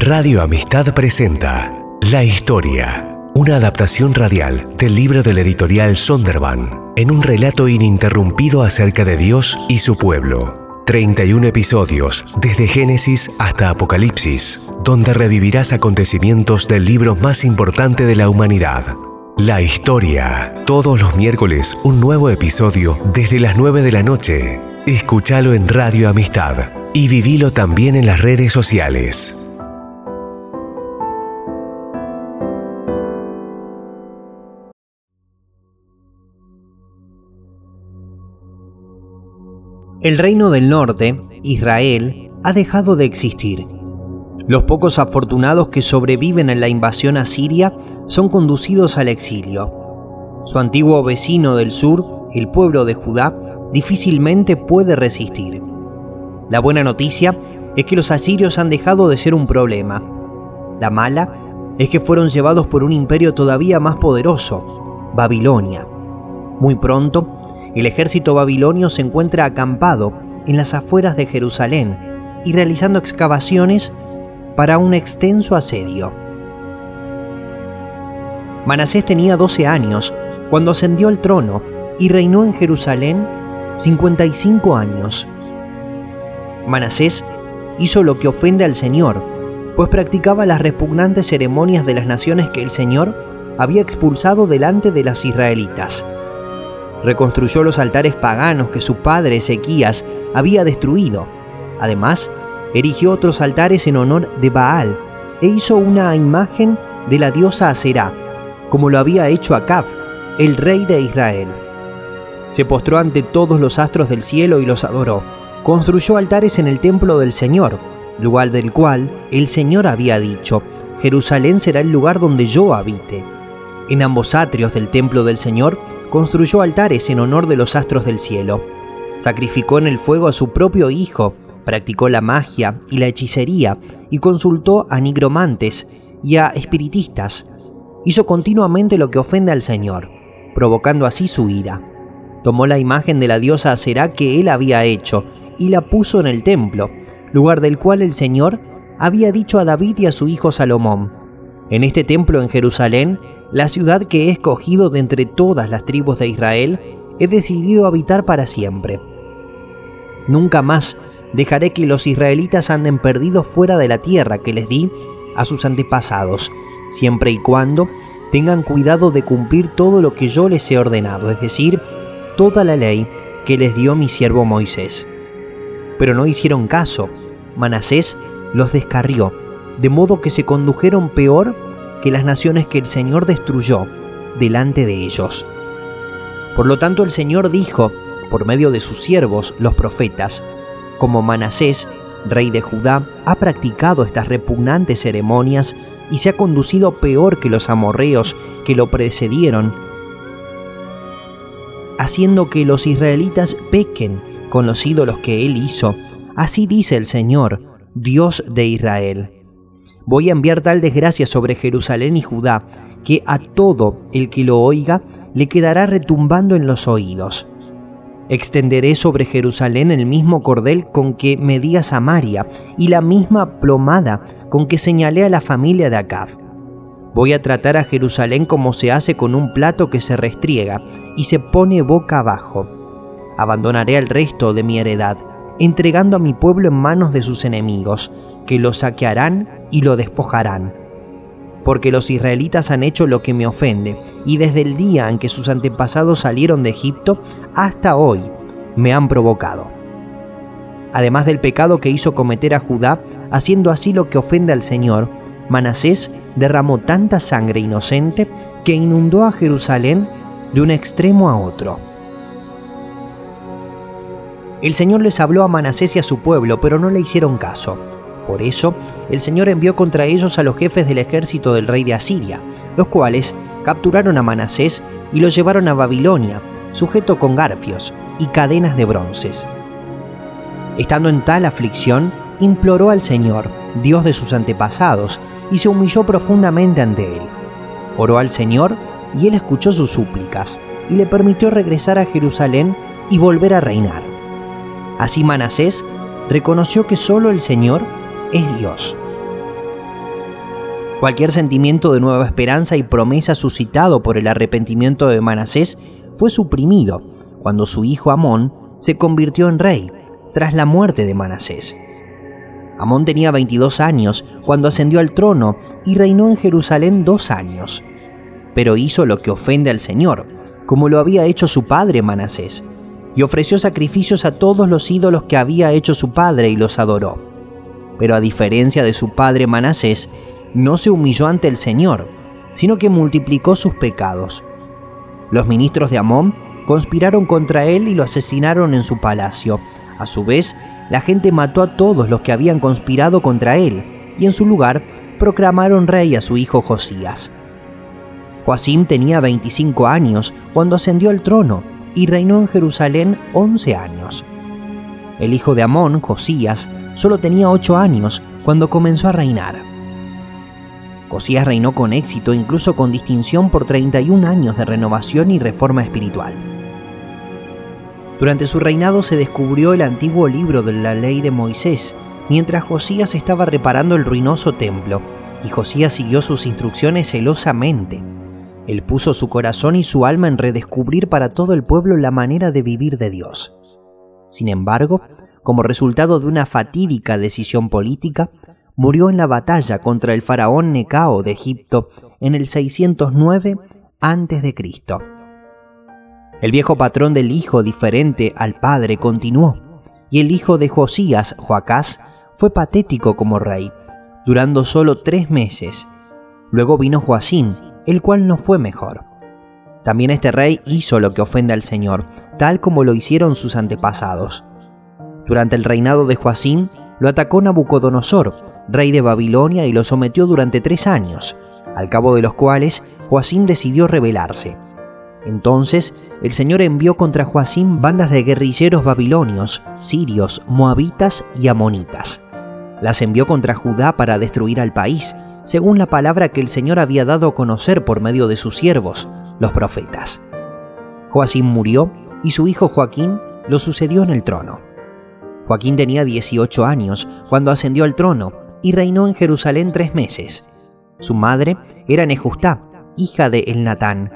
Radio Amistad presenta La Historia, una adaptación radial del libro del editorial Sonderban, en un relato ininterrumpido acerca de Dios y su pueblo. 31 episodios, desde Génesis hasta Apocalipsis, donde revivirás acontecimientos del libro más importante de la humanidad. La historia. Todos los miércoles un nuevo episodio desde las 9 de la noche. Escúchalo en Radio Amistad y vivilo también en las redes sociales. El reino del norte, Israel, ha dejado de existir. Los pocos afortunados que sobreviven en la invasión asiria son conducidos al exilio. Su antiguo vecino del sur, el pueblo de Judá, difícilmente puede resistir. La buena noticia es que los asirios han dejado de ser un problema. La mala es que fueron llevados por un imperio todavía más poderoso, Babilonia. Muy pronto, el ejército babilonio se encuentra acampado en las afueras de Jerusalén y realizando excavaciones para un extenso asedio. Manasés tenía 12 años cuando ascendió al trono y reinó en Jerusalén 55 años. Manasés hizo lo que ofende al Señor, pues practicaba las repugnantes ceremonias de las naciones que el Señor había expulsado delante de las israelitas reconstruyó los altares paganos que su padre Ezequías había destruido. Además, erigió otros altares en honor de Baal e hizo una imagen de la diosa Aserá, como lo había hecho Acab, el rey de Israel. Se postró ante todos los astros del cielo y los adoró. Construyó altares en el templo del Señor, lugar del cual el Señor había dicho, Jerusalén será el lugar donde yo habite. En ambos atrios del templo del Señor construyó altares en honor de los astros del cielo. Sacrificó en el fuego a su propio hijo, practicó la magia y la hechicería y consultó a nigromantes y a espiritistas. Hizo continuamente lo que ofende al Señor, provocando así su ira. Tomó la imagen de la diosa Será que él había hecho y la puso en el templo, lugar del cual el Señor había dicho a David y a su hijo Salomón. En este templo en Jerusalén la ciudad que he escogido de entre todas las tribus de Israel, he decidido habitar para siempre. Nunca más dejaré que los israelitas anden perdidos fuera de la tierra que les di a sus antepasados, siempre y cuando tengan cuidado de cumplir todo lo que yo les he ordenado, es decir, toda la ley que les dio mi siervo Moisés. Pero no hicieron caso. Manasés los descarrió, de modo que se condujeron peor que las naciones que el Señor destruyó delante de ellos. Por lo tanto el Señor dijo, por medio de sus siervos, los profetas, como Manasés, rey de Judá, ha practicado estas repugnantes ceremonias y se ha conducido peor que los amorreos que lo precedieron, haciendo que los israelitas pequen con los ídolos que él hizo. Así dice el Señor, Dios de Israel voy a enviar tal desgracia sobre Jerusalén y Judá, que a todo el que lo oiga le quedará retumbando en los oídos. Extenderé sobre Jerusalén el mismo cordel con que medí a Samaria y la misma plomada con que señalé a la familia de Acab. Voy a tratar a Jerusalén como se hace con un plato que se restriega y se pone boca abajo. Abandonaré al resto de mi heredad entregando a mi pueblo en manos de sus enemigos, que lo saquearán y lo despojarán. Porque los israelitas han hecho lo que me ofende, y desde el día en que sus antepasados salieron de Egipto hasta hoy me han provocado. Además del pecado que hizo cometer a Judá, haciendo así lo que ofende al Señor, Manasés derramó tanta sangre inocente que inundó a Jerusalén de un extremo a otro. El Señor les habló a Manasés y a su pueblo, pero no le hicieron caso. Por eso, el Señor envió contra ellos a los jefes del ejército del rey de Asiria, los cuales capturaron a Manasés y lo llevaron a Babilonia, sujeto con garfios y cadenas de bronces. Estando en tal aflicción, imploró al Señor, Dios de sus antepasados, y se humilló profundamente ante él. Oró al Señor y él escuchó sus súplicas, y le permitió regresar a Jerusalén y volver a reinar. Así Manasés reconoció que solo el Señor es Dios. Cualquier sentimiento de nueva esperanza y promesa suscitado por el arrepentimiento de Manasés fue suprimido cuando su hijo Amón se convirtió en rey tras la muerte de Manasés. Amón tenía 22 años cuando ascendió al trono y reinó en Jerusalén dos años. Pero hizo lo que ofende al Señor, como lo había hecho su padre Manasés, y ofreció sacrificios a todos los ídolos que había hecho su padre y los adoró. Pero a diferencia de su padre Manasés, no se humilló ante el Señor, sino que multiplicó sus pecados. Los ministros de Amón conspiraron contra él y lo asesinaron en su palacio. A su vez, la gente mató a todos los que habían conspirado contra él, y en su lugar proclamaron rey a su hijo Josías. Joacim tenía 25 años cuando ascendió al trono y reinó en Jerusalén 11 años. El hijo de Amón, Josías, solo tenía 8 años cuando comenzó a reinar. Josías reinó con éxito, incluso con distinción por 31 años de renovación y reforma espiritual. Durante su reinado se descubrió el antiguo libro de la ley de Moisés, mientras Josías estaba reparando el ruinoso templo, y Josías siguió sus instrucciones celosamente. Él puso su corazón y su alma en redescubrir para todo el pueblo la manera de vivir de Dios. Sin embargo, como resultado de una fatídica decisión política, murió en la batalla contra el faraón Necao de Egipto en el 609 a.C. El viejo patrón del hijo diferente al padre continuó, y el hijo de Josías, Joacás, fue patético como rey, durando solo tres meses. Luego vino Joacín, el cual no fue mejor. También este rey hizo lo que ofende al Señor, tal como lo hicieron sus antepasados. Durante el reinado de Joacín, lo atacó Nabucodonosor, rey de Babilonia, y lo sometió durante tres años, al cabo de los cuales Joacim decidió rebelarse. Entonces el Señor envió contra Joacim bandas de guerrilleros babilonios, sirios, moabitas y amonitas. Las envió contra Judá para destruir al país, según la palabra que el Señor había dado a conocer por medio de sus siervos, los profetas. Joacim murió y su hijo Joaquín lo sucedió en el trono. Joaquín tenía 18 años cuando ascendió al trono y reinó en Jerusalén tres meses. Su madre era Nejustá, hija de Elnatán,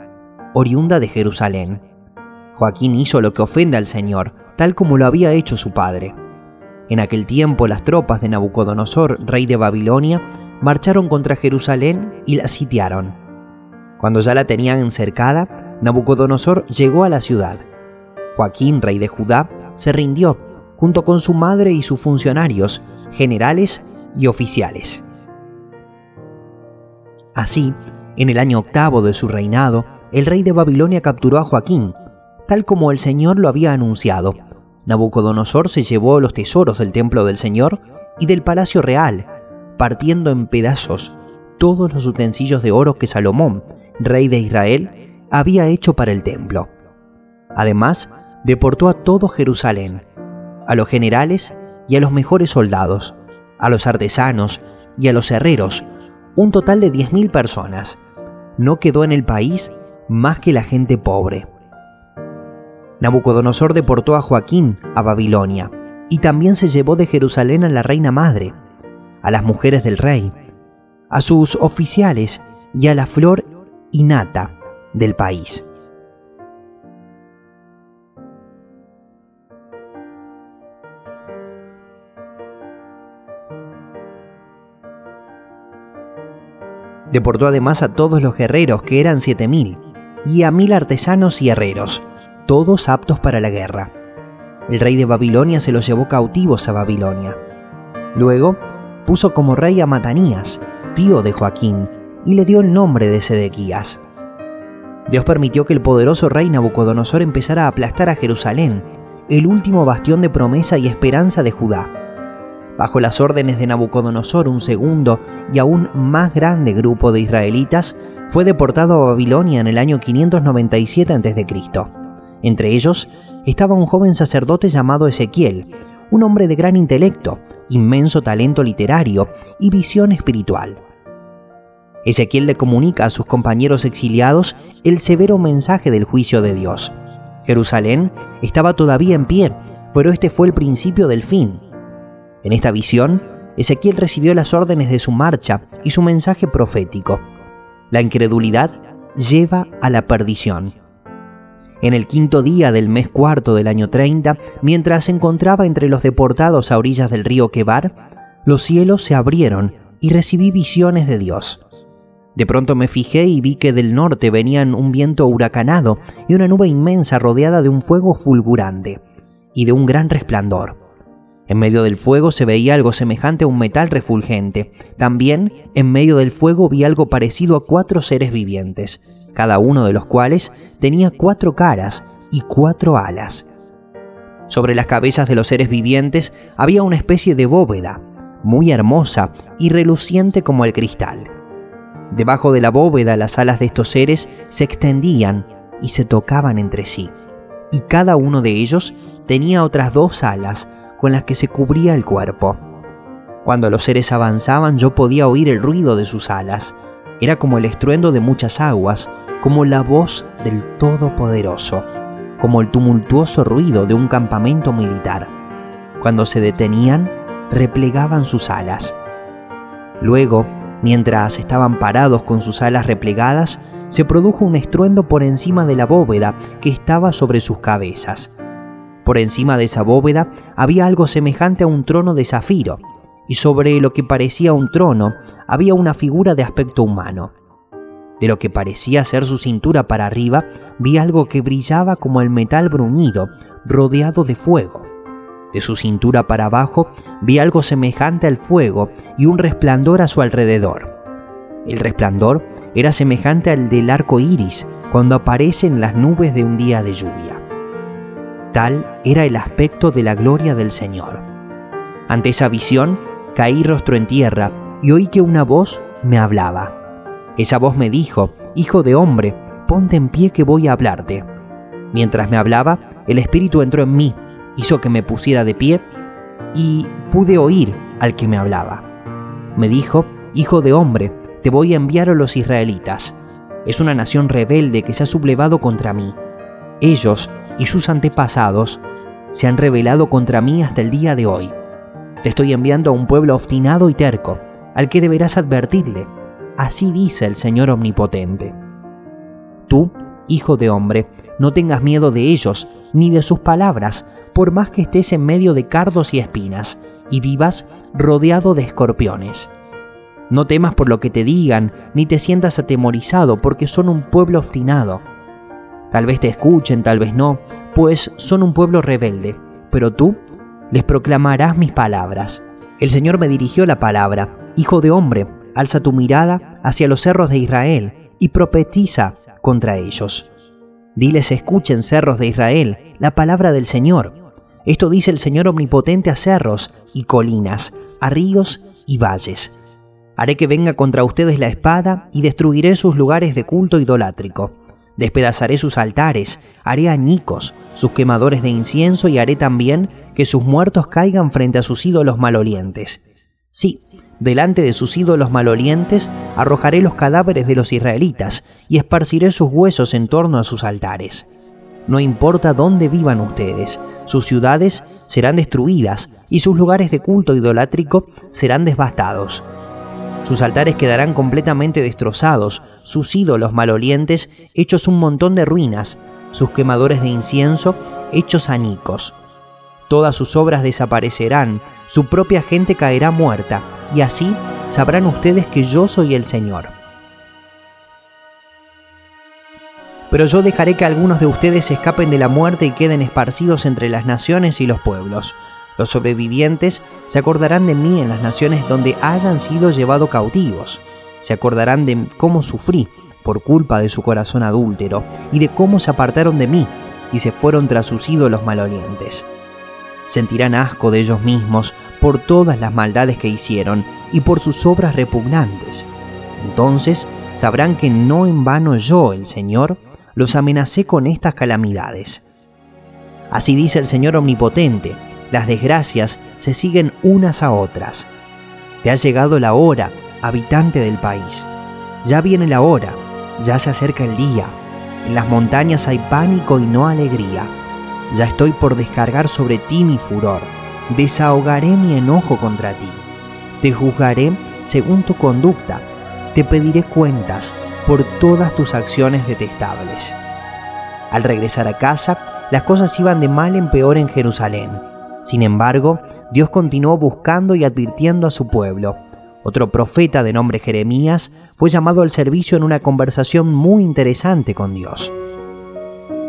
oriunda de Jerusalén. Joaquín hizo lo que ofende al Señor, tal como lo había hecho su padre. En aquel tiempo las tropas de Nabucodonosor, rey de Babilonia, marcharon contra Jerusalén y la sitiaron. Cuando ya la tenían encercada, Nabucodonosor llegó a la ciudad. Joaquín, rey de Judá, se rindió, junto con su madre y sus funcionarios, generales y oficiales. Así, en el año octavo de su reinado, el rey de Babilonia capturó a Joaquín, tal como el Señor lo había anunciado. Nabucodonosor se llevó los tesoros del templo del Señor y del palacio real, partiendo en pedazos todos los utensilios de oro que Salomón, rey de Israel, había hecho para el templo. Además, deportó a todo Jerusalén, a los generales y a los mejores soldados, a los artesanos y a los herreros, un total de 10.000 personas. No quedó en el país más que la gente pobre. Nabucodonosor deportó a Joaquín a Babilonia y también se llevó de Jerusalén a la reina madre, a las mujeres del rey, a sus oficiales y a la flor innata del país. Deportó además a todos los guerreros, que eran 7.000, y a mil artesanos y herreros, todos aptos para la guerra. El rey de Babilonia se los llevó cautivos a Babilonia. Luego puso como rey a Matanías, tío de Joaquín, y le dio el nombre de Sedequías. Dios permitió que el poderoso rey Nabucodonosor empezara a aplastar a Jerusalén, el último bastión de promesa y esperanza de Judá. Bajo las órdenes de Nabucodonosor, un segundo y aún más grande grupo de israelitas fue deportado a Babilonia en el año 597 a.C. Entre ellos estaba un joven sacerdote llamado Ezequiel, un hombre de gran intelecto, inmenso talento literario y visión espiritual. Ezequiel le comunica a sus compañeros exiliados el severo mensaje del juicio de Dios. Jerusalén estaba todavía en pie, pero este fue el principio del fin. En esta visión, Ezequiel recibió las órdenes de su marcha y su mensaje profético. La incredulidad lleva a la perdición. En el quinto día del mes cuarto del año 30, mientras se encontraba entre los deportados a orillas del río Quebar, los cielos se abrieron y recibí visiones de Dios. De pronto me fijé y vi que del norte venían un viento huracanado y una nube inmensa rodeada de un fuego fulgurante y de un gran resplandor. En medio del fuego se veía algo semejante a un metal refulgente. También en medio del fuego vi algo parecido a cuatro seres vivientes, cada uno de los cuales tenía cuatro caras y cuatro alas. Sobre las cabezas de los seres vivientes había una especie de bóveda, muy hermosa y reluciente como el cristal. Debajo de la bóveda las alas de estos seres se extendían y se tocaban entre sí, y cada uno de ellos tenía otras dos alas con las que se cubría el cuerpo. Cuando los seres avanzaban yo podía oír el ruido de sus alas. Era como el estruendo de muchas aguas, como la voz del Todopoderoso, como el tumultuoso ruido de un campamento militar. Cuando se detenían, replegaban sus alas. Luego, mientras estaban parados con sus alas replegadas, se produjo un estruendo por encima de la bóveda que estaba sobre sus cabezas. Por encima de esa bóveda había algo semejante a un trono de zafiro, y sobre lo que parecía un trono había una figura de aspecto humano. De lo que parecía ser su cintura para arriba, vi algo que brillaba como el metal bruñido, rodeado de fuego. De su cintura para abajo vi algo semejante al fuego y un resplandor a su alrededor. El resplandor era semejante al del arco iris cuando aparece en las nubes de un día de lluvia. Tal era el aspecto de la gloria del Señor. Ante esa visión, caí rostro en tierra y oí que una voz me hablaba. Esa voz me dijo, Hijo de hombre, ponte en pie que voy a hablarte. Mientras me hablaba, el Espíritu entró en mí, hizo que me pusiera de pie y pude oír al que me hablaba. Me dijo, Hijo de hombre, te voy a enviar a los israelitas. Es una nación rebelde que se ha sublevado contra mí ellos y sus antepasados se han rebelado contra mí hasta el día de hoy. Te estoy enviando a un pueblo obstinado y terco, al que deberás advertirle. Así dice el Señor Omnipotente. Tú, hijo de hombre, no tengas miedo de ellos, ni de sus palabras, por más que estés en medio de cardos y espinas, y vivas rodeado de escorpiones. No temas por lo que te digan, ni te sientas atemorizado, porque son un pueblo obstinado Tal vez te escuchen, tal vez no, pues son un pueblo rebelde, pero tú les proclamarás mis palabras. El Señor me dirigió la palabra, Hijo de hombre, alza tu mirada hacia los cerros de Israel y profetiza contra ellos. Diles, escuchen cerros de Israel, la palabra del Señor. Esto dice el Señor omnipotente a cerros y colinas, a ríos y valles. Haré que venga contra ustedes la espada y destruiré sus lugares de culto idolátrico Despedazaré sus altares, haré añicos sus quemadores de incienso y haré también que sus muertos caigan frente a sus ídolos malolientes. Sí, delante de sus ídolos malolientes arrojaré los cadáveres de los israelitas y esparciré sus huesos en torno a sus altares. No importa dónde vivan ustedes, sus ciudades serán destruidas y sus lugares de culto idolátrico serán devastados. Sus altares quedarán completamente destrozados, sus ídolos malolientes hechos un montón de ruinas, sus quemadores de incienso hechos añicos. Todas sus obras desaparecerán, su propia gente caerá muerta, y así sabrán ustedes que yo soy el Señor. Pero yo dejaré que algunos de ustedes escapen de la muerte y queden esparcidos entre las naciones y los pueblos los sobrevivientes se acordarán de mí en las naciones donde hayan sido llevados cautivos. Se acordarán de cómo sufrí por culpa de su corazón adúltero y de cómo se apartaron de mí y se fueron tras sus ídolos malolientes. Sentirán asco de ellos mismos por todas las maldades que hicieron y por sus obras repugnantes. Entonces sabrán que no en vano yo, el Señor, los amenacé con estas calamidades. Así dice el Señor Omnipotente, las desgracias se siguen unas a otras. Te ha llegado la hora, habitante del país. Ya viene la hora, ya se acerca el día. En las montañas hay pánico y no alegría. Ya estoy por descargar sobre ti mi furor. Desahogaré mi enojo contra ti. te juzgaré según tu conducta, te pediré cuentas por todas tus acciones detestables. Al regresar a casa, las cosas iban de mal en peor en Jerusalén. Sin embargo, Dios continuó buscando y advirtiendo a su pueblo. Otro profeta de nombre Jeremías fue llamado al servicio en una conversación muy interesante con Dios.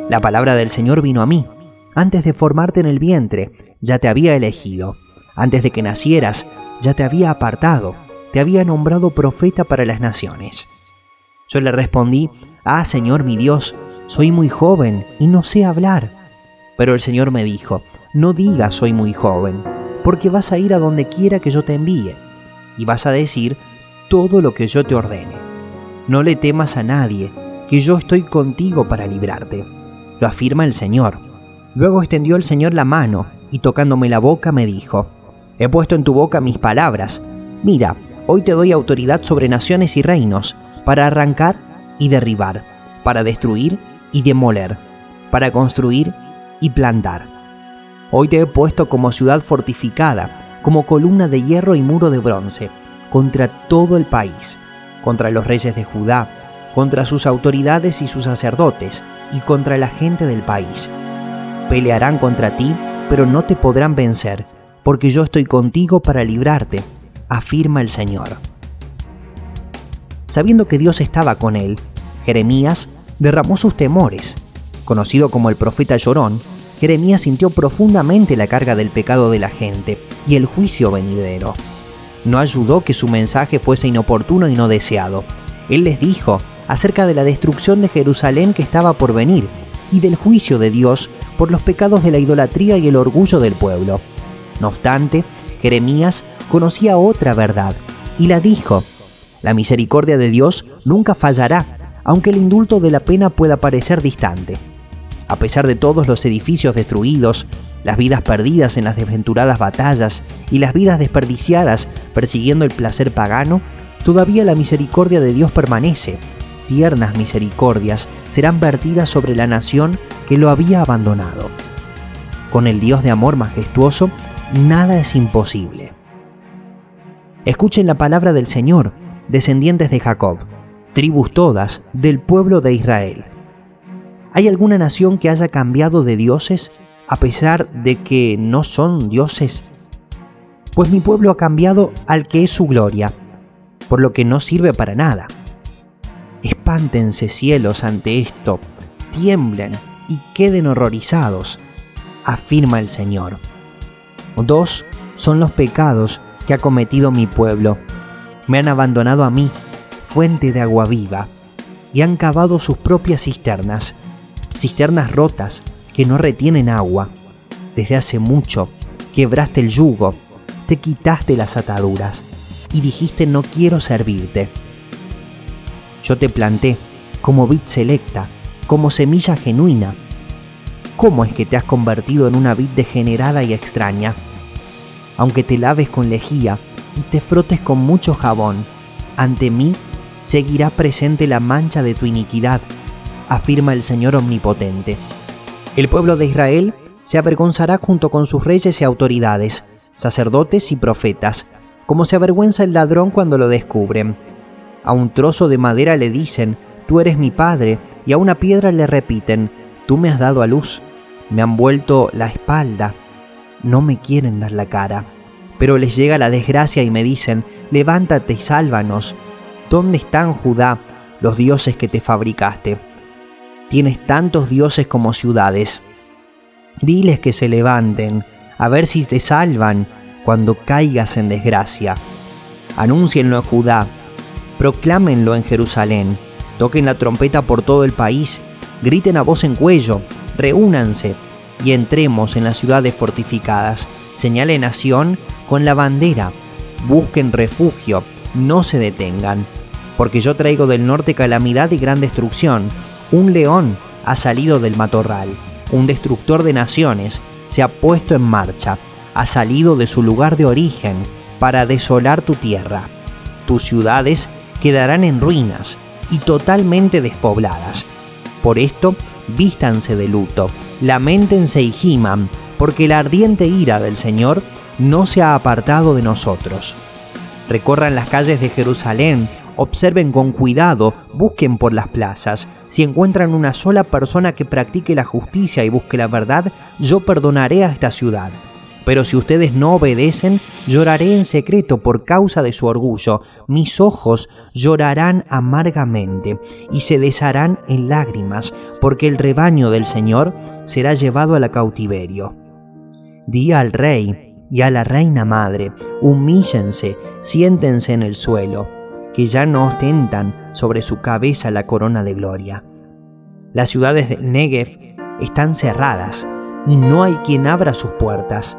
La palabra del Señor vino a mí. Antes de formarte en el vientre, ya te había elegido. Antes de que nacieras, ya te había apartado. Te había nombrado profeta para las naciones. Yo le respondí, Ah, Señor mi Dios, soy muy joven y no sé hablar. Pero el Señor me dijo, no digas soy muy joven, porque vas a ir a donde quiera que yo te envíe, y vas a decir todo lo que yo te ordene. No le temas a nadie, que yo estoy contigo para librarte. Lo afirma el Señor. Luego extendió el Señor la mano, y tocándome la boca me dijo, He puesto en tu boca mis palabras. Mira, hoy te doy autoridad sobre naciones y reinos, para arrancar y derribar, para destruir y demoler, para construir y plantar. Hoy te he puesto como ciudad fortificada, como columna de hierro y muro de bronce, contra todo el país, contra los reyes de Judá, contra sus autoridades y sus sacerdotes, y contra la gente del país. Pelearán contra ti, pero no te podrán vencer, porque yo estoy contigo para librarte, afirma el Señor. Sabiendo que Dios estaba con él, Jeremías derramó sus temores. Conocido como el profeta llorón, Jeremías sintió profundamente la carga del pecado de la gente y el juicio venidero. No ayudó que su mensaje fuese inoportuno y no deseado. Él les dijo acerca de la destrucción de Jerusalén que estaba por venir y del juicio de Dios por los pecados de la idolatría y el orgullo del pueblo. No obstante, Jeremías conocía otra verdad y la dijo. La misericordia de Dios nunca fallará aunque el indulto de la pena pueda parecer distante. A pesar de todos los edificios destruidos, las vidas perdidas en las desventuradas batallas y las vidas desperdiciadas persiguiendo el placer pagano, todavía la misericordia de Dios permanece. Tiernas misericordias serán vertidas sobre la nación que lo había abandonado. Con el Dios de amor majestuoso, nada es imposible. Escuchen la palabra del Señor, descendientes de Jacob tribus todas del pueblo de Israel. ¿Hay alguna nación que haya cambiado de dioses a pesar de que no son dioses? Pues mi pueblo ha cambiado al que es su gloria, por lo que no sirve para nada. Espántense cielos ante esto, tiemblen y queden horrorizados, afirma el Señor. Dos son los pecados que ha cometido mi pueblo. Me han abandonado a mí fuente de agua viva, y han cavado sus propias cisternas, cisternas rotas que no retienen agua. Desde hace mucho quebraste el yugo, te quitaste las ataduras y dijiste no quiero servirte. Yo te planté como vid selecta, como semilla genuina. ¿Cómo es que te has convertido en una vid degenerada y extraña? Aunque te laves con lejía y te frotes con mucho jabón, ante mí seguirá presente la mancha de tu iniquidad, afirma el Señor Omnipotente. El pueblo de Israel se avergonzará junto con sus reyes y autoridades, sacerdotes y profetas, como se avergüenza el ladrón cuando lo descubren. A un trozo de madera le dicen, tú eres mi padre, y a una piedra le repiten, tú me has dado a luz. Me han vuelto la espalda, no me quieren dar la cara. Pero les llega la desgracia y me dicen, levántate y sálvanos, ¿Dónde están, Judá, los dioses que te fabricaste? Tienes tantos dioses como ciudades. Diles que se levanten, a ver si te salvan cuando caigas en desgracia. Anúncienlo en Judá, proclámenlo en Jerusalén, toquen la trompeta por todo el país, griten a voz en cuello, reúnanse y entremos en las ciudades fortificadas. Señalen nación con la bandera, busquen refugio, no se detengan porque yo traigo del norte calamidad y gran destrucción. Un león ha salido del matorral, un destructor de naciones se ha puesto en marcha, ha salido de su lugar de origen para desolar tu tierra. Tus ciudades quedarán en ruinas y totalmente despobladas. Por esto, vístanse de luto, lamentense y giman, porque la ardiente ira del Señor no se ha apartado de nosotros. Recorran las calles de Jerusalén, observen con cuidado, busquen por las plazas. Si encuentran una sola persona que practique la justicia y busque la verdad, yo perdonaré a esta ciudad. Pero si ustedes no obedecen, lloraré en secreto por causa de su orgullo. Mis ojos llorarán amargamente y se desharán en lágrimas, porque el rebaño del Señor será llevado a la cautiverio. Di al rey y a la reina madre, humíllense, siéntense en el suelo, que ya no ostentan sobre su cabeza la corona de gloria. Las ciudades del Negev están cerradas y no hay quien abra sus puertas.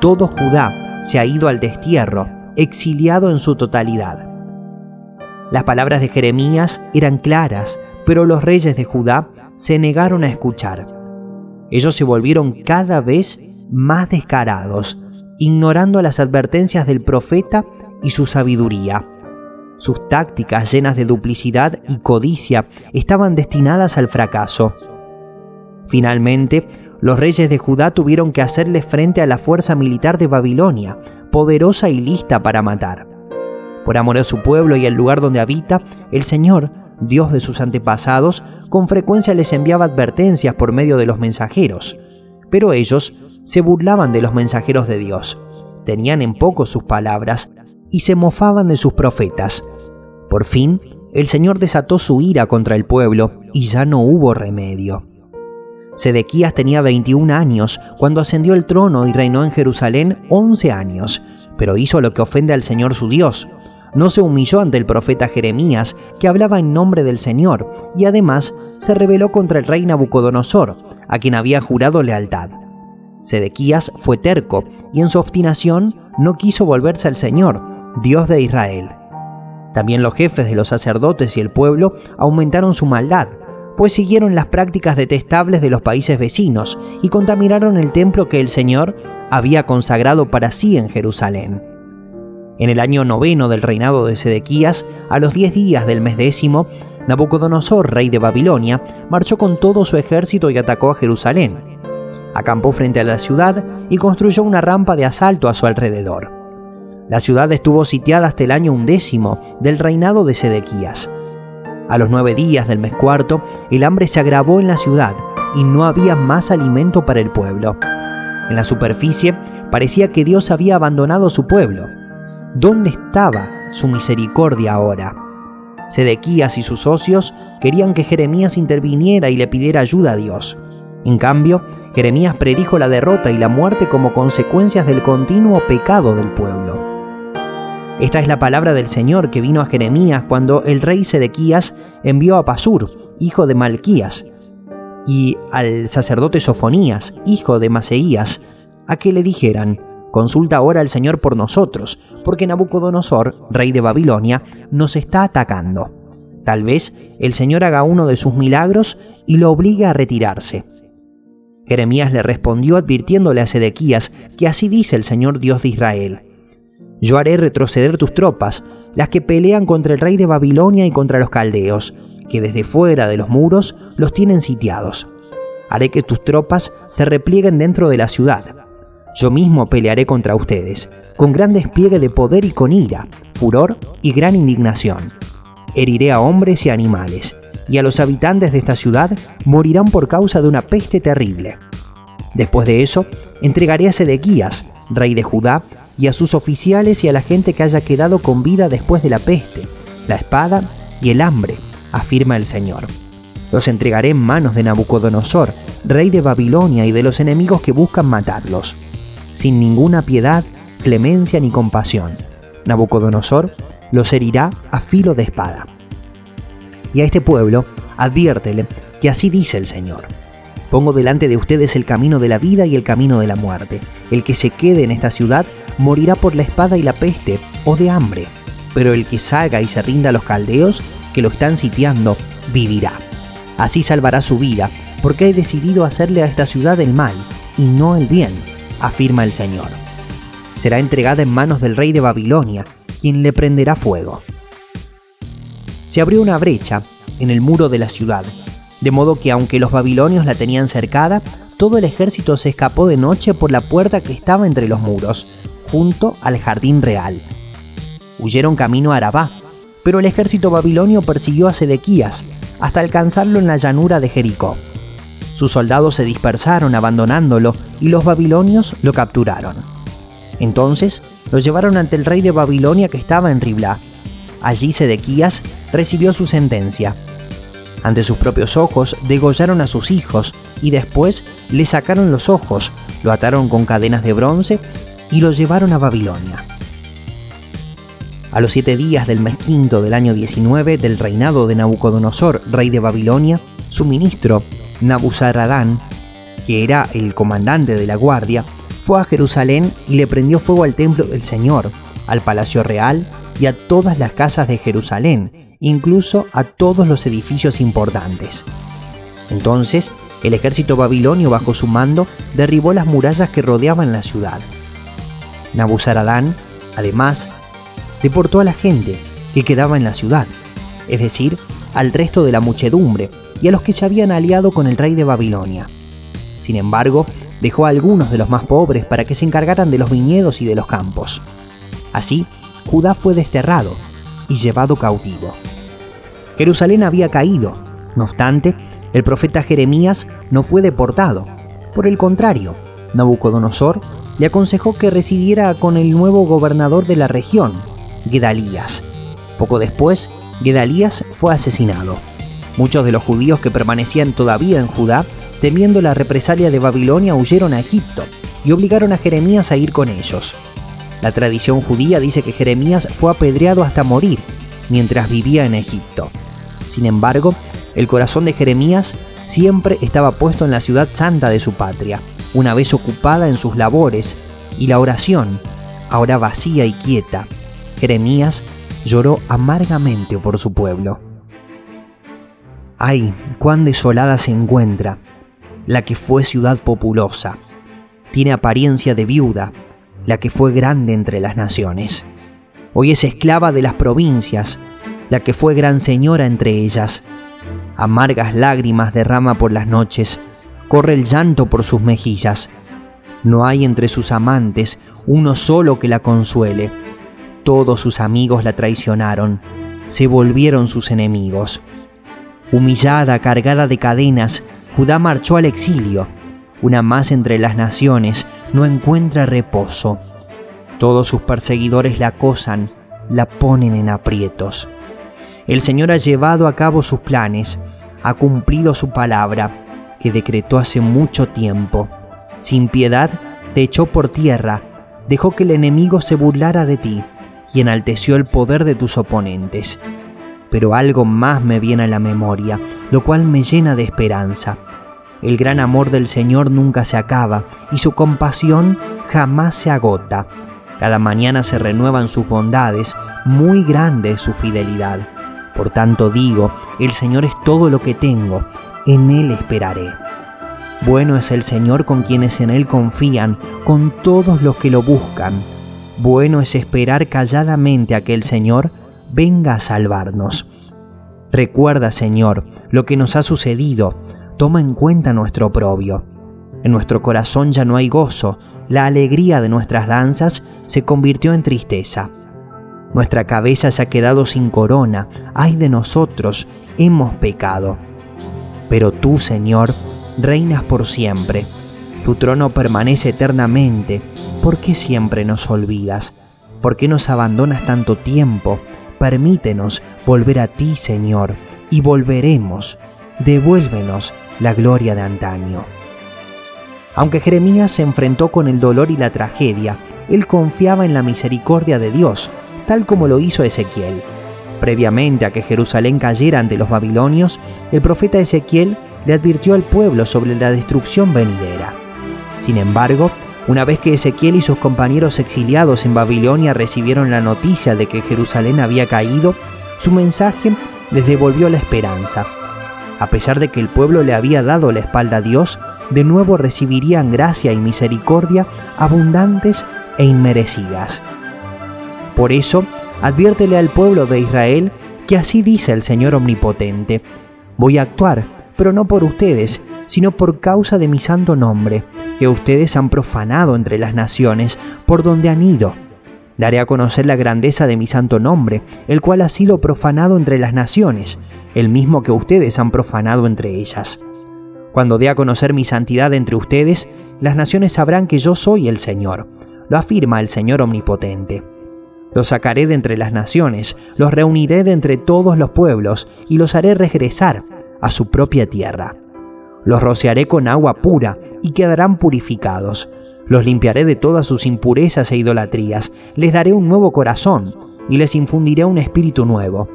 Todo Judá se ha ido al destierro, exiliado en su totalidad. Las palabras de Jeremías eran claras, pero los reyes de Judá se negaron a escuchar. Ellos se volvieron cada vez más descarados, ignorando las advertencias del profeta y su sabiduría. Sus tácticas llenas de duplicidad y codicia estaban destinadas al fracaso. Finalmente, los reyes de Judá tuvieron que hacerle frente a la fuerza militar de Babilonia, poderosa y lista para matar. Por amor a su pueblo y al lugar donde habita, el Señor, Dios de sus antepasados, con frecuencia les enviaba advertencias por medio de los mensajeros. Pero ellos se burlaban de los mensajeros de Dios, tenían en poco sus palabras y se mofaban de sus profetas. Por fin, el Señor desató su ira contra el pueblo y ya no hubo remedio. Sedequías tenía 21 años cuando ascendió el trono y reinó en Jerusalén 11 años, pero hizo lo que ofende al Señor su Dios. No se humilló ante el profeta Jeremías, que hablaba en nombre del Señor, y además se rebeló contra el rey Nabucodonosor, a quien había jurado lealtad. Sedequías fue terco y en su obstinación no quiso volverse al Señor, Dios de Israel. También los jefes de los sacerdotes y el pueblo aumentaron su maldad, pues siguieron las prácticas detestables de los países vecinos y contaminaron el templo que el Señor había consagrado para sí en Jerusalén. En el año noveno del reinado de Sedequías, a los diez días del mes décimo, Nabucodonosor, rey de Babilonia, marchó con todo su ejército y atacó a Jerusalén. Acampó frente a la ciudad y construyó una rampa de asalto a su alrededor. La ciudad estuvo sitiada hasta el año undécimo del reinado de Sedequías, a los nueve días del mes cuarto, el hambre se agravó en la ciudad y no había más alimento para el pueblo. En la superficie parecía que Dios había abandonado su pueblo. ¿Dónde estaba su misericordia ahora? Sedequías y sus socios querían que Jeremías interviniera y le pidiera ayuda a Dios. En cambio, Jeremías predijo la derrota y la muerte como consecuencias del continuo pecado del pueblo. Esta es la palabra del Señor que vino a Jeremías cuando el rey Sedequías envió a Pasur, hijo de Malquías, y al sacerdote Sofonías, hijo de Maseías, a que le dijeran, Consulta ahora al Señor por nosotros, porque Nabucodonosor, rey de Babilonia, nos está atacando. Tal vez el Señor haga uno de sus milagros y lo obligue a retirarse. Jeremías le respondió advirtiéndole a Sedequías que así dice el Señor Dios de Israel. Yo haré retroceder tus tropas, las que pelean contra el rey de Babilonia y contra los caldeos, que desde fuera de los muros los tienen sitiados. Haré que tus tropas se replieguen dentro de la ciudad. Yo mismo pelearé contra ustedes, con gran despliegue de poder y con ira, furor y gran indignación. Heriré a hombres y animales, y a los habitantes de esta ciudad morirán por causa de una peste terrible. Después de eso, entregaré a Sedequías, rey de Judá, y a sus oficiales y a la gente que haya quedado con vida después de la peste, la espada y el hambre, afirma el Señor. Los entregaré en manos de Nabucodonosor, rey de Babilonia y de los enemigos que buscan matarlos, sin ninguna piedad, clemencia ni compasión. Nabucodonosor los herirá a filo de espada. Y a este pueblo adviértele que así dice el Señor. Pongo delante de ustedes el camino de la vida y el camino de la muerte. El que se quede en esta ciudad morirá por la espada y la peste o de hambre, pero el que salga y se rinda a los caldeos que lo están sitiando vivirá. Así salvará su vida, porque he decidido hacerle a esta ciudad el mal y no el bien, afirma el Señor. Será entregada en manos del rey de Babilonia, quien le prenderá fuego. Se abrió una brecha en el muro de la ciudad, de modo que aunque los babilonios la tenían cercada, todo el ejército se escapó de noche por la puerta que estaba entre los muros, junto al jardín real. huyeron camino a Arabá, pero el ejército babilonio persiguió a Sedequías hasta alcanzarlo en la llanura de Jericó. Sus soldados se dispersaron abandonándolo y los babilonios lo capturaron. Entonces lo llevaron ante el rey de Babilonia que estaba en Riblá. Allí Sedequías recibió su sentencia. Ante sus propios ojos degollaron a sus hijos y después le sacaron los ojos, lo ataron con cadenas de bronce y lo llevaron a Babilonia. A los siete días del mes quinto del año 19 del reinado de Nabucodonosor, rey de Babilonia, su ministro, Nabuzaradán, que era el comandante de la guardia, fue a Jerusalén y le prendió fuego al templo del Señor, al palacio real y a todas las casas de Jerusalén, incluso a todos los edificios importantes. Entonces, el ejército babilonio bajo su mando derribó las murallas que rodeaban la ciudad. Nabuzaradán, además, deportó a la gente que quedaba en la ciudad, es decir, al resto de la muchedumbre y a los que se habían aliado con el rey de Babilonia. Sin embargo, dejó a algunos de los más pobres para que se encargaran de los viñedos y de los campos. Así, Judá fue desterrado y llevado cautivo. Jerusalén había caído, no obstante, el profeta Jeremías no fue deportado. Por el contrario, Nabucodonosor le aconsejó que residiera con el nuevo gobernador de la región, Gedalías. Poco después, Gedalías fue asesinado. Muchos de los judíos que permanecían todavía en Judá, temiendo la represalia de Babilonia, huyeron a Egipto y obligaron a Jeremías a ir con ellos. La tradición judía dice que Jeremías fue apedreado hasta morir mientras vivía en Egipto. Sin embargo, el corazón de Jeremías siempre estaba puesto en la ciudad santa de su patria, una vez ocupada en sus labores, y la oración, ahora vacía y quieta. Jeremías lloró amargamente por su pueblo. Ay, cuán desolada se encuentra la que fue ciudad populosa. Tiene apariencia de viuda, la que fue grande entre las naciones. Hoy es esclava de las provincias, la que fue gran señora entre ellas. Amargas lágrimas derrama por las noches, corre el llanto por sus mejillas. No hay entre sus amantes uno solo que la consuele. Todos sus amigos la traicionaron, se volvieron sus enemigos. Humillada, cargada de cadenas, Judá marchó al exilio. Una más entre las naciones no encuentra reposo. Todos sus perseguidores la acosan, la ponen en aprietos. El Señor ha llevado a cabo sus planes, ha cumplido su palabra, que decretó hace mucho tiempo. Sin piedad te echó por tierra, dejó que el enemigo se burlara de ti y enalteció el poder de tus oponentes. Pero algo más me viene a la memoria, lo cual me llena de esperanza. El gran amor del Señor nunca se acaba y su compasión jamás se agota. Cada mañana se renuevan sus bondades, muy grande es su fidelidad. Por tanto digo, el Señor es todo lo que tengo, en Él esperaré. Bueno es el Señor con quienes en Él confían, con todos los que lo buscan. Bueno es esperar calladamente a que el Señor venga a salvarnos. Recuerda, Señor, lo que nos ha sucedido, toma en cuenta nuestro oprobio. En nuestro corazón ya no hay gozo, la alegría de nuestras danzas se convirtió en tristeza. Nuestra cabeza se ha quedado sin corona, ay de nosotros, hemos pecado. Pero tú, Señor, reinas por siempre. Tu trono permanece eternamente. ¿Por qué siempre nos olvidas? ¿Por qué nos abandonas tanto tiempo? Permítenos volver a ti, Señor, y volveremos. Devuélvenos la gloria de antaño. Aunque Jeremías se enfrentó con el dolor y la tragedia, él confiaba en la misericordia de Dios, tal como lo hizo Ezequiel. Previamente a que Jerusalén cayera ante los babilonios, el profeta Ezequiel le advirtió al pueblo sobre la destrucción venidera. Sin embargo, una vez que Ezequiel y sus compañeros exiliados en Babilonia recibieron la noticia de que Jerusalén había caído, su mensaje les devolvió la esperanza. A pesar de que el pueblo le había dado la espalda a Dios, de nuevo recibirían gracia y misericordia abundantes e inmerecidas. Por eso, adviértele al pueblo de Israel que así dice el Señor Omnipotente. Voy a actuar, pero no por ustedes, sino por causa de mi santo nombre, que ustedes han profanado entre las naciones por donde han ido. Daré a conocer la grandeza de mi santo nombre, el cual ha sido profanado entre las naciones, el mismo que ustedes han profanado entre ellas. Cuando dé a conocer mi santidad entre ustedes, las naciones sabrán que yo soy el Señor, lo afirma el Señor Omnipotente. Los sacaré de entre las naciones, los reuniré de entre todos los pueblos y los haré regresar a su propia tierra. Los rociaré con agua pura y quedarán purificados. Los limpiaré de todas sus impurezas e idolatrías. Les daré un nuevo corazón y les infundiré un espíritu nuevo.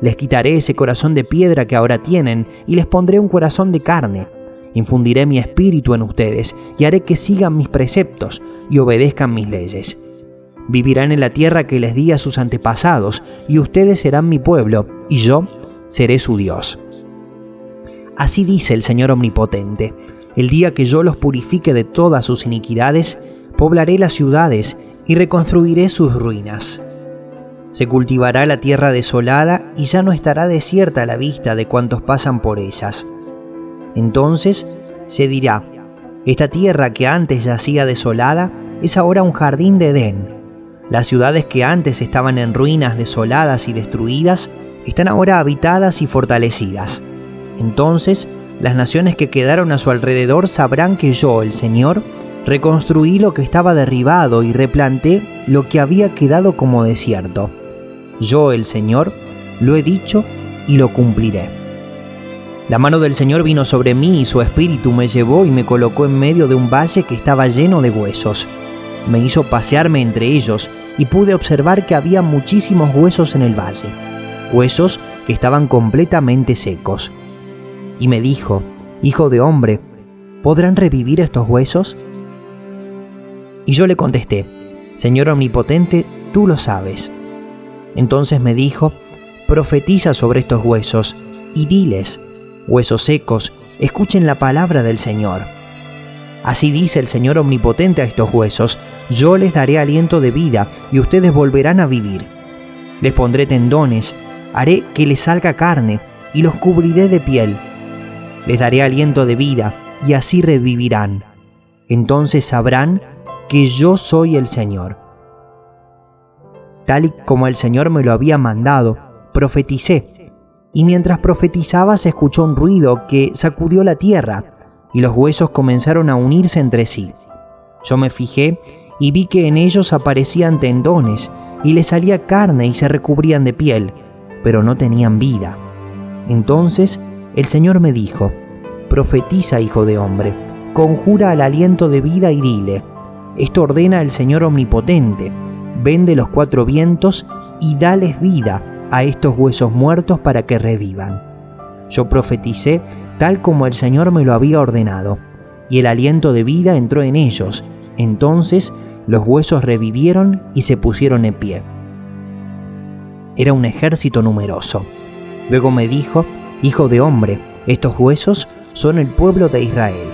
Les quitaré ese corazón de piedra que ahora tienen y les pondré un corazón de carne. Infundiré mi espíritu en ustedes y haré que sigan mis preceptos y obedezcan mis leyes. Vivirán en la tierra que les di a sus antepasados y ustedes serán mi pueblo y yo seré su Dios. Así dice el Señor Omnipotente, el día que yo los purifique de todas sus iniquidades, poblaré las ciudades y reconstruiré sus ruinas. Se cultivará la tierra desolada y ya no estará desierta a la vista de cuantos pasan por ellas. Entonces se dirá, esta tierra que antes yacía desolada es ahora un jardín de Edén. Las ciudades que antes estaban en ruinas desoladas y destruidas están ahora habitadas y fortalecidas. Entonces las naciones que quedaron a su alrededor sabrán que yo, el Señor, reconstruí lo que estaba derribado y replanté lo que había quedado como desierto. Yo, el Señor, lo he dicho y lo cumpliré. La mano del Señor vino sobre mí y su espíritu me llevó y me colocó en medio de un valle que estaba lleno de huesos. Me hizo pasearme entre ellos y pude observar que había muchísimos huesos en el valle, huesos que estaban completamente secos y me dijo, Hijo de hombre, ¿podrán revivir estos huesos? Y yo le contesté, Señor Omnipotente, tú lo sabes. Entonces me dijo, Profetiza sobre estos huesos y diles, huesos secos, escuchen la palabra del Señor. Así dice el Señor Omnipotente a estos huesos, yo les daré aliento de vida y ustedes volverán a vivir. Les pondré tendones, haré que les salga carne y los cubriré de piel les daré aliento de vida y así revivirán. Entonces sabrán que yo soy el Señor. Tal y como el Señor me lo había mandado, profeticé, y mientras profetizaba se escuchó un ruido que sacudió la tierra, y los huesos comenzaron a unirse entre sí. Yo me fijé y vi que en ellos aparecían tendones, y les salía carne y se recubrían de piel, pero no tenían vida. Entonces el Señor me dijo, Profetiza, hijo de hombre, conjura al aliento de vida y dile, esto ordena el Señor Omnipotente, vende los cuatro vientos y dales vida a estos huesos muertos para que revivan. Yo profeticé tal como el Señor me lo había ordenado, y el aliento de vida entró en ellos. Entonces los huesos revivieron y se pusieron en pie. Era un ejército numeroso. Luego me dijo, Hijo de hombre, estos huesos son el pueblo de Israel.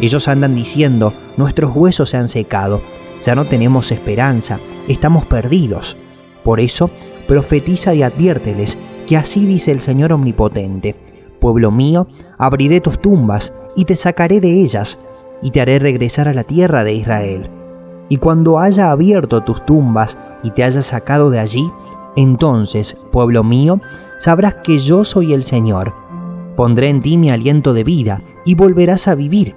Ellos andan diciendo, nuestros huesos se han secado, ya no tenemos esperanza, estamos perdidos. Por eso, profetiza y adviérteles que así dice el Señor Omnipotente, pueblo mío, abriré tus tumbas y te sacaré de ellas, y te haré regresar a la tierra de Israel. Y cuando haya abierto tus tumbas y te haya sacado de allí, entonces, pueblo mío, sabrás que yo soy el Señor. Pondré en ti mi aliento de vida y volverás a vivir,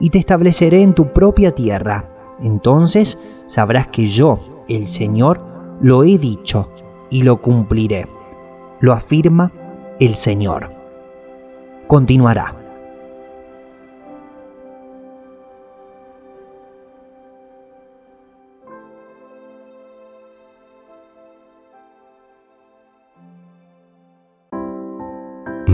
y te estableceré en tu propia tierra. Entonces sabrás que yo, el Señor, lo he dicho y lo cumpliré. Lo afirma el Señor. Continuará.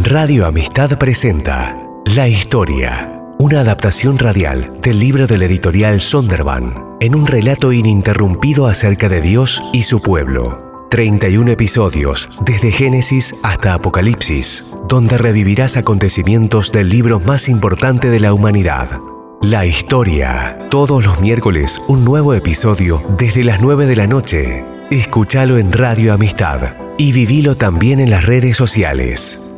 Radio Amistad presenta La Historia, una adaptación radial del libro del editorial Sonderban, en un relato ininterrumpido acerca de Dios y su pueblo. 31 episodios, desde Génesis hasta Apocalipsis, donde revivirás acontecimientos del libro más importante de la humanidad. La Historia, todos los miércoles un nuevo episodio desde las 9 de la noche. Escúchalo en Radio Amistad y vivilo también en las redes sociales.